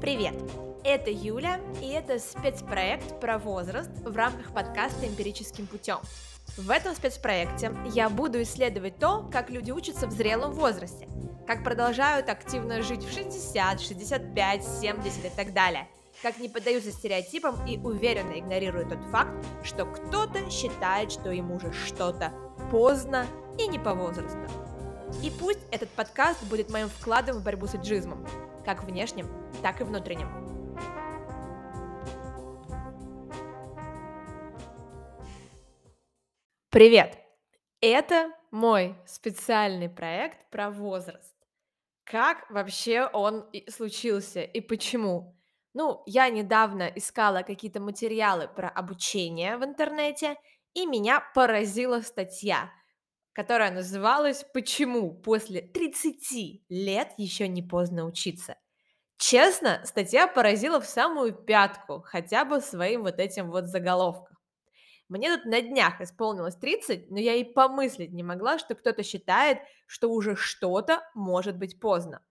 Привет! Это Юля, и это спецпроект про возраст в рамках подкаста «Эмпирическим путем». В этом спецпроекте я буду исследовать то, как люди учатся в зрелом возрасте, как продолжают активно жить в 60, 65, 70 и так далее, как не поддаются стереотипам и уверенно игнорируют тот факт, что кто-то считает, что ему уже что-то поздно и не по возрасту. И пусть этот подкаст будет моим вкладом в борьбу с иджизмом, как внешним, так и внутренним. Привет! Это мой специальный проект про возраст. Как вообще он случился и почему? Ну, я недавно искала какие-то материалы про обучение в интернете, и меня поразила статья, которая называлась «Почему после 30 лет еще не поздно учиться?». Честно, статья поразила в самую пятку, хотя бы своим вот этим вот заголовком. Мне тут на днях исполнилось 30, но я и помыслить не могла, что кто-то считает, что уже что-то может быть поздно.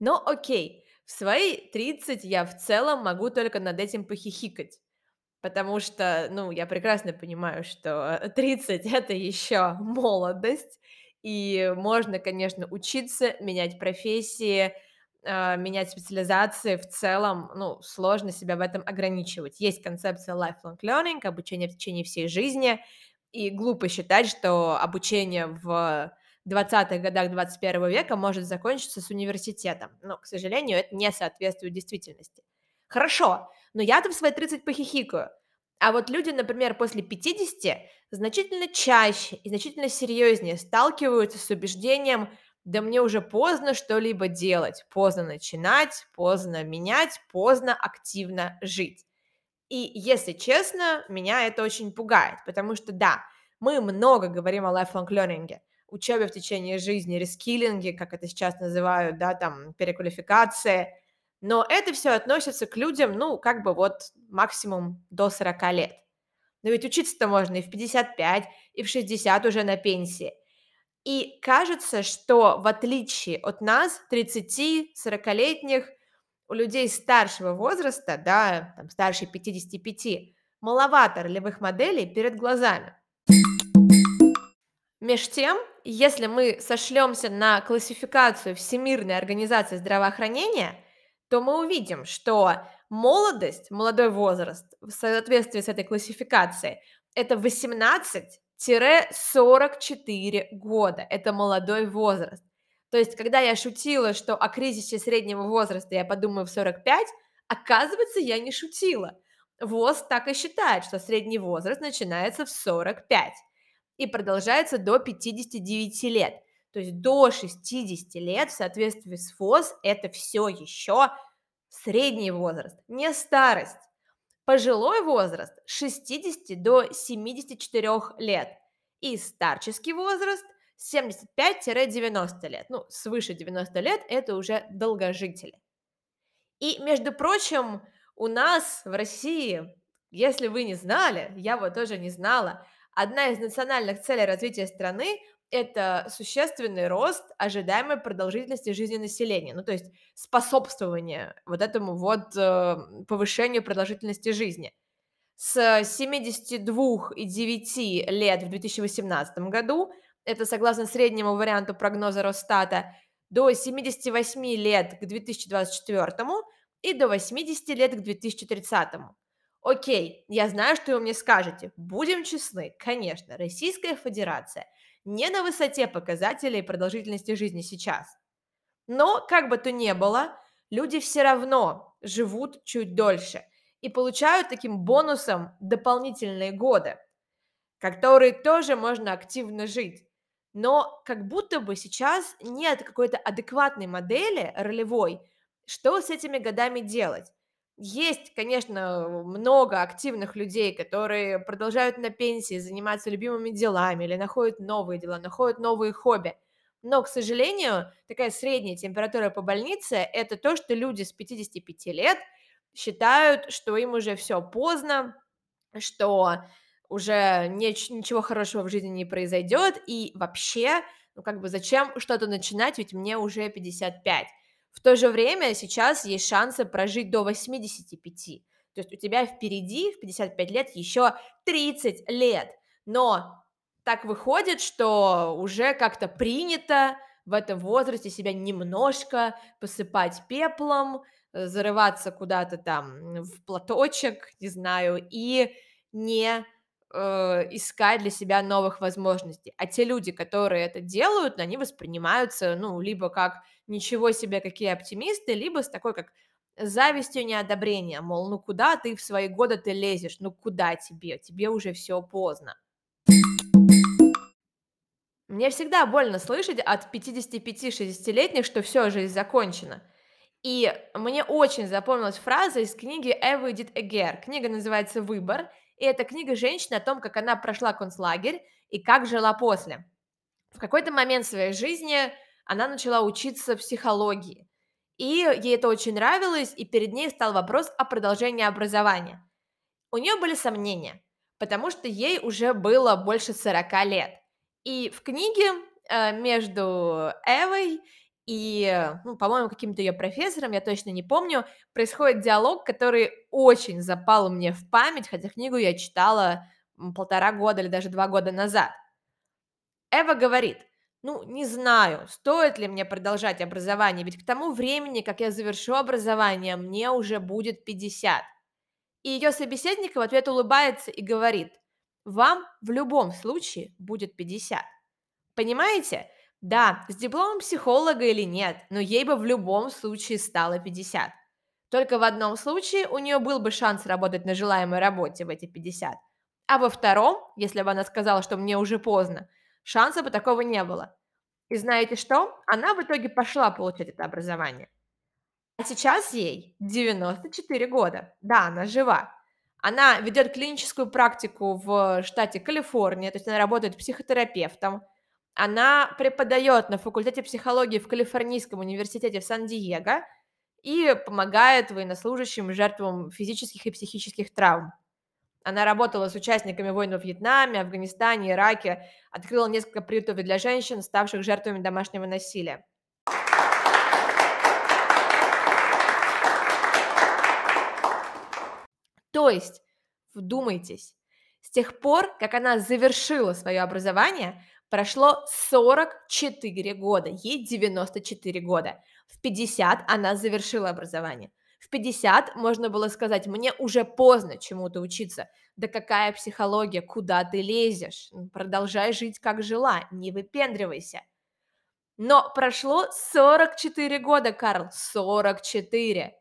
Но окей, в свои 30 я в целом могу только над этим похихикать. Потому что, ну, я прекрасно понимаю, что 30 это еще молодость, и можно, конечно, учиться, менять профессии, а, менять специализации в целом, ну, сложно себя в этом ограничивать. Есть концепция lifelong learning, обучение в течение всей жизни, и глупо считать, что обучение в 20-х годах 21 века может закончиться с университетом. Но, к сожалению, это не соответствует действительности. Хорошо, но я-то в свои 30 похихикаю. А вот люди, например, после 50 значительно чаще и значительно серьезнее сталкиваются с убеждением «да мне уже поздно что-либо делать, поздно начинать, поздно менять, поздно активно жить». И, если честно, меня это очень пугает, потому что, да, мы много говорим о lifelong learning, учебе в течение жизни, рескилинге, как это сейчас называют, да, там, переквалификация, но это все относится к людям, ну, как бы вот максимум до 40 лет. Но ведь учиться-то можно и в 55, и в 60 уже на пенсии. И кажется, что в отличие от нас, 30-40-летних, у людей старшего возраста, да, там, старше 55, маловато ролевых моделей перед глазами. Меж тем, если мы сошлемся на классификацию Всемирной организации здравоохранения, то мы увидим, что молодость, молодой возраст в соответствии с этой классификацией, это 18-44 года. Это молодой возраст. То есть, когда я шутила, что о кризисе среднего возраста я подумаю в 45, оказывается, я не шутила. ВОЗ так и считает, что средний возраст начинается в 45 и продолжается до 59 лет. То есть до 60 лет в соответствии с ФОЗ это все еще средний возраст, не старость. Пожилой возраст 60 до 74 лет и старческий возраст 75-90 лет. Ну, свыше 90 лет это уже долгожители. И, между прочим, у нас в России, если вы не знали, я вот тоже не знала, одна из национальных целей развития страны – это существенный рост ожидаемой продолжительности жизни населения, ну, то есть способствование вот этому вот э, повышению продолжительности жизни. С 72,9 лет в 2018 году, это согласно среднему варианту прогноза Росстата, до 78 лет к 2024 и до 80 лет к 2030. Окей, я знаю, что вы мне скажете. Будем честны, конечно, Российская Федерация не на высоте показателей продолжительности жизни сейчас. Но, как бы то ни было, люди все равно живут чуть дольше и получают таким бонусом дополнительные годы, которые тоже можно активно жить. Но как будто бы сейчас нет какой-то адекватной модели ролевой, что с этими годами делать. Есть, конечно, много активных людей, которые продолжают на пенсии заниматься любимыми делами или находят новые дела, находят новые хобби. Но, к сожалению, такая средняя температура по больнице – это то, что люди с 55 лет считают, что им уже все поздно, что уже ничего хорошего в жизни не произойдет, и вообще, ну как бы зачем что-то начинать, ведь мне уже 55. В то же время сейчас есть шансы прожить до 85. То есть у тебя впереди в 55 лет еще 30 лет. Но так выходит, что уже как-то принято в этом возрасте себя немножко посыпать пеплом, э, зарываться куда-то там в платочек, не знаю, и не э, искать для себя новых возможностей. А те люди, которые это делают, они воспринимаются, ну, либо как ничего себе, какие оптимисты, либо с такой как завистью неодобрения, мол, ну куда ты в свои годы ты лезешь, ну куда тебе, тебе уже все поздно. Мне всегда больно слышать от 55-60-летних, что все, жизнь закончена. И мне очень запомнилась фраза из книги Эвы Дит Эгер. Книга называется «Выбор», и это книга женщины о том, как она прошла концлагерь и как жила после. В какой-то момент своей жизни она начала учиться психологии, и ей это очень нравилось, и перед ней стал вопрос о продолжении образования. У нее были сомнения, потому что ей уже было больше 40 лет. И в книге э, между Эвой и, ну, по-моему, каким-то ее профессором, я точно не помню, происходит диалог, который очень запал мне в память, хотя книгу я читала полтора года или даже два года назад. Эва говорит, ну, не знаю, стоит ли мне продолжать образование, ведь к тому времени, как я завершу образование, мне уже будет 50. И ее собеседник в ответ улыбается и говорит, вам в любом случае будет 50. Понимаете? Да, с дипломом психолога или нет, но ей бы в любом случае стало 50. Только в одном случае у нее был бы шанс работать на желаемой работе в эти 50. А во втором, если бы она сказала, что мне уже поздно, шанса бы такого не было. И знаете что? Она в итоге пошла получать это образование. А сейчас ей 94 года. Да, она жива. Она ведет клиническую практику в штате Калифорния, то есть она работает психотерапевтом. Она преподает на факультете психологии в Калифорнийском университете в Сан-Диего и помогает военнослужащим жертвам физических и психических травм. Она работала с участниками войн во Вьетнаме, Афганистане, Ираке, открыла несколько приютов для женщин, ставших жертвами домашнего насилия. То есть, вдумайтесь, с тех пор, как она завершила свое образование, прошло 44 года, ей 94 года. В 50 она завершила образование. В 50 можно было сказать, мне уже поздно чему-то учиться. Да какая психология, куда ты лезешь? Продолжай жить, как жила, не выпендривайся. Но прошло 44 года, Карл, 44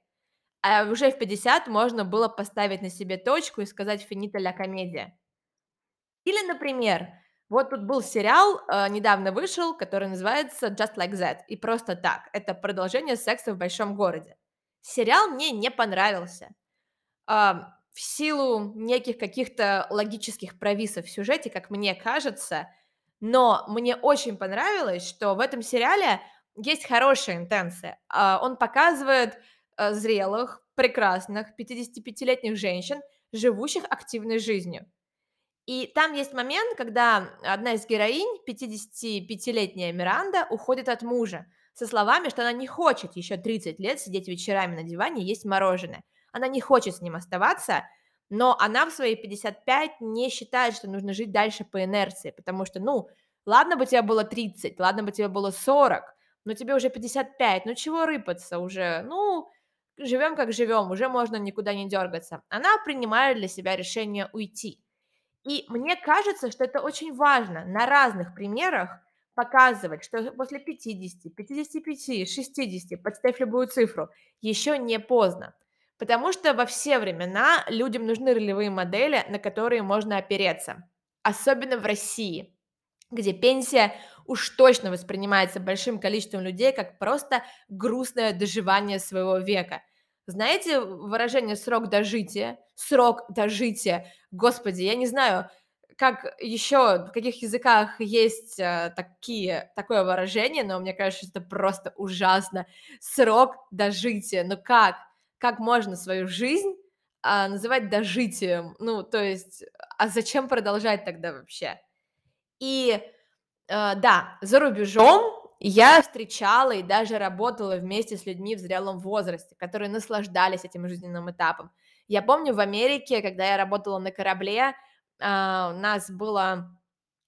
а уже в 50 можно было поставить на себе точку и сказать «финита ля комедия». Или, например, вот тут был сериал, э, недавно вышел, который называется Just Like That, и просто так, это продолжение секса в большом городе. Сериал мне не понравился. Э, в силу неких каких-то логических провисов в сюжете, как мне кажется, но мне очень понравилось, что в этом сериале есть хорошая интенция. Э, он показывает Э, зрелых, прекрасных 55-летних женщин, живущих активной жизнью. И там есть момент, когда одна из героинь, 55-летняя Миранда, уходит от мужа со словами, что она не хочет еще 30 лет сидеть вечерами на диване и есть мороженое. Она не хочет с ним оставаться, но она в свои 55 не считает, что нужно жить дальше по инерции, потому что, ну, ладно бы тебе было 30, ладно бы тебе было 40, но тебе уже 55, ну чего рыпаться уже, ну, живем как живем, уже можно никуда не дергаться. Она принимает для себя решение уйти. И мне кажется, что это очень важно на разных примерах показывать, что после 50, 55, 60, подставь любую цифру, еще не поздно. Потому что во все времена людям нужны ролевые модели, на которые можно опереться. Особенно в России, где пенсия уж точно воспринимается большим количеством людей как просто грустное доживание своего века. Знаете выражение «срок дожития»? Срок дожития. Господи, я не знаю, как еще, в каких языках есть э, такие, такое выражение, но мне кажется, это просто ужасно. Срок дожития. Ну как? Как можно свою жизнь а, называть дожитием? Ну, то есть, а зачем продолжать тогда вообще? И э, да, за рубежом я встречала и даже работала вместе с людьми в зрелом возрасте, которые наслаждались этим жизненным этапом. Я помню в Америке, когда я работала на корабле, а, у нас было,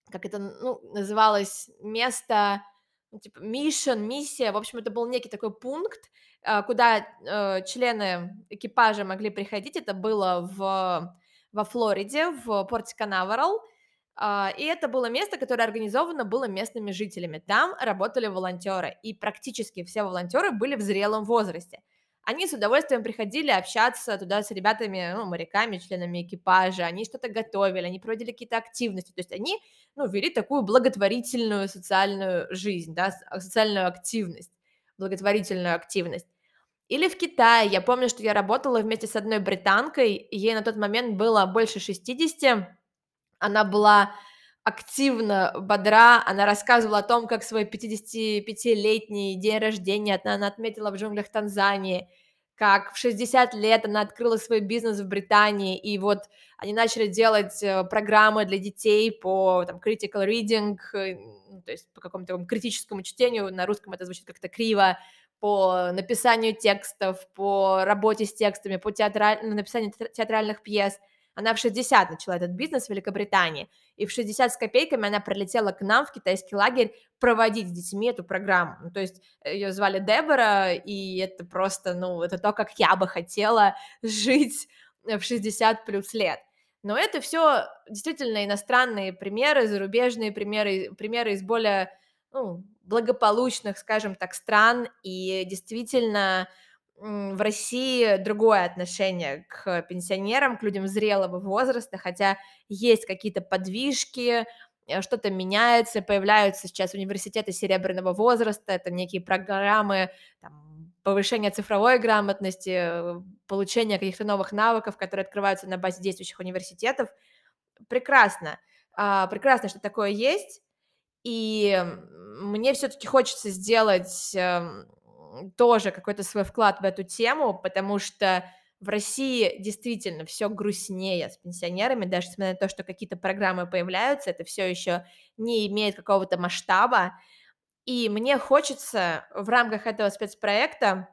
как это, ну, называлось, место, ну, типа, mission, миссия, в общем, это был некий такой пункт, а, куда э, члены экипажа могли приходить, это было в, во Флориде, в порте Канаверал, и это было место, которое организовано было местными жителями. Там работали волонтеры, и практически все волонтеры были в зрелом возрасте. Они с удовольствием приходили общаться туда с ребятами, ну, моряками, членами экипажа, они что-то готовили, они проводили какие-то активности, то есть они, ну, вели такую благотворительную социальную жизнь, да, социальную активность, благотворительную активность. Или в Китае, я помню, что я работала вместе с одной британкой, ей на тот момент было больше 60, она была активно бодра, она рассказывала о том, как свой 55-летний день рождения она отметила в джунглях Танзании, как в 60 лет она открыла свой бизнес в Британии, и вот они начали делать э, программы для детей по там, critical reading, э, ну, то есть по какому-то критическому чтению, на русском это звучит как-то криво, по написанию текстов, по работе с текстами, по театра... написанию театральных пьес – она в 60 начала этот бизнес в Великобритании, и в 60 с копейками она прилетела к нам в китайский лагерь проводить с детьми эту программу. Ну, то есть э, ее звали Дебора, и это просто, ну, это то, как я бы хотела жить в 60 плюс лет. Но это все действительно иностранные примеры, зарубежные примеры, примеры из более ну, благополучных, скажем так, стран, и действительно в России другое отношение к пенсионерам, к людям зрелого возраста, хотя есть какие-то подвижки, э, что-то меняется, появляются сейчас университеты серебряного возраста, это некие программы там, повышения цифровой грамотности, э, получения каких-то новых навыков, которые открываются на базе действующих университетов. Прекрасно, а, прекрасно, что такое есть, и мне все-таки хочется сделать эм, тоже какой-то свой вклад в эту тему, потому что в России действительно все грустнее с пенсионерами, даже несмотря на то, что какие-то программы появляются, это все еще не имеет какого-то масштаба. И мне хочется в рамках этого спецпроекта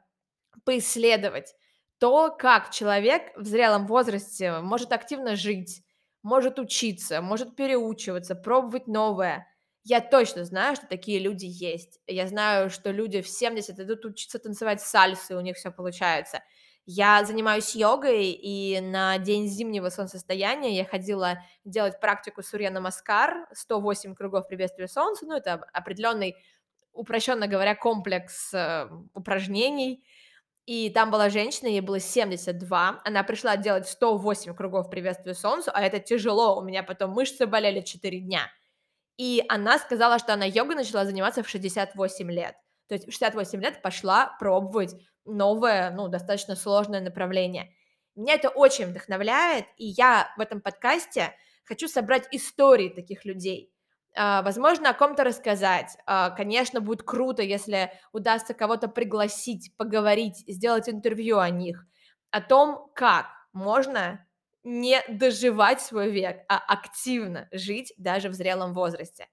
поисследовать то, как человек в зрелом возрасте может активно жить, может учиться, может переучиваться, пробовать новое, я точно знаю, что такие люди есть. Я знаю, что люди в 70 идут учиться танцевать сальсы, у них все получается. Я занимаюсь йогой, и на день зимнего солнцестояния я ходила делать практику Сурья Намаскар, 108 кругов приветствия солнца, ну, это определенный, упрощенно говоря, комплекс э, упражнений, и там была женщина, ей было 72, она пришла делать 108 кругов приветствия солнцу, а это тяжело, у меня потом мышцы болели 4 дня. И она сказала, что она йогой начала заниматься в 68 лет. То есть в 68 лет пошла пробовать новое, ну, достаточно сложное направление. Меня это очень вдохновляет, и я в этом подкасте хочу собрать истории таких людей. Uh, возможно, о ком-то рассказать. Uh, конечно, будет круто, если удастся кого-то пригласить, поговорить, сделать интервью о них, о том, как можно не доживать свой век, а активно жить даже в зрелом возрасте.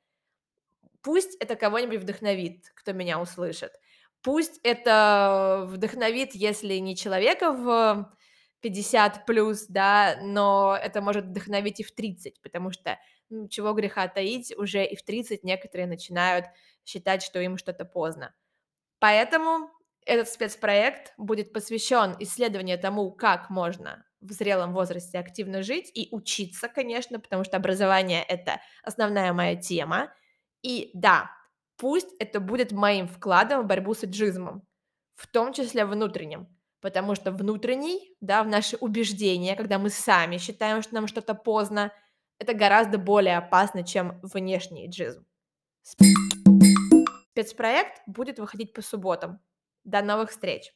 Пусть это кого-нибудь вдохновит, кто меня услышит. Пусть это вдохновит, если не человека в 50 плюс, да, но это может вдохновить и в 30, потому что ну, чего греха таить, уже и в 30 некоторые начинают считать, что им что-то поздно. Поэтому этот спецпроект будет посвящен исследованию тому, как можно в зрелом возрасте активно жить и учиться, конечно, потому что образование — это основная моя тема. И да, пусть это будет моим вкладом в борьбу с иджизмом, в том числе внутренним, потому что внутренний, да, в наши убеждения, когда мы сами считаем, что нам что-то поздно, это гораздо более опасно, чем внешний иджизм. Спецпроект будет выходить по субботам. До новых встреч!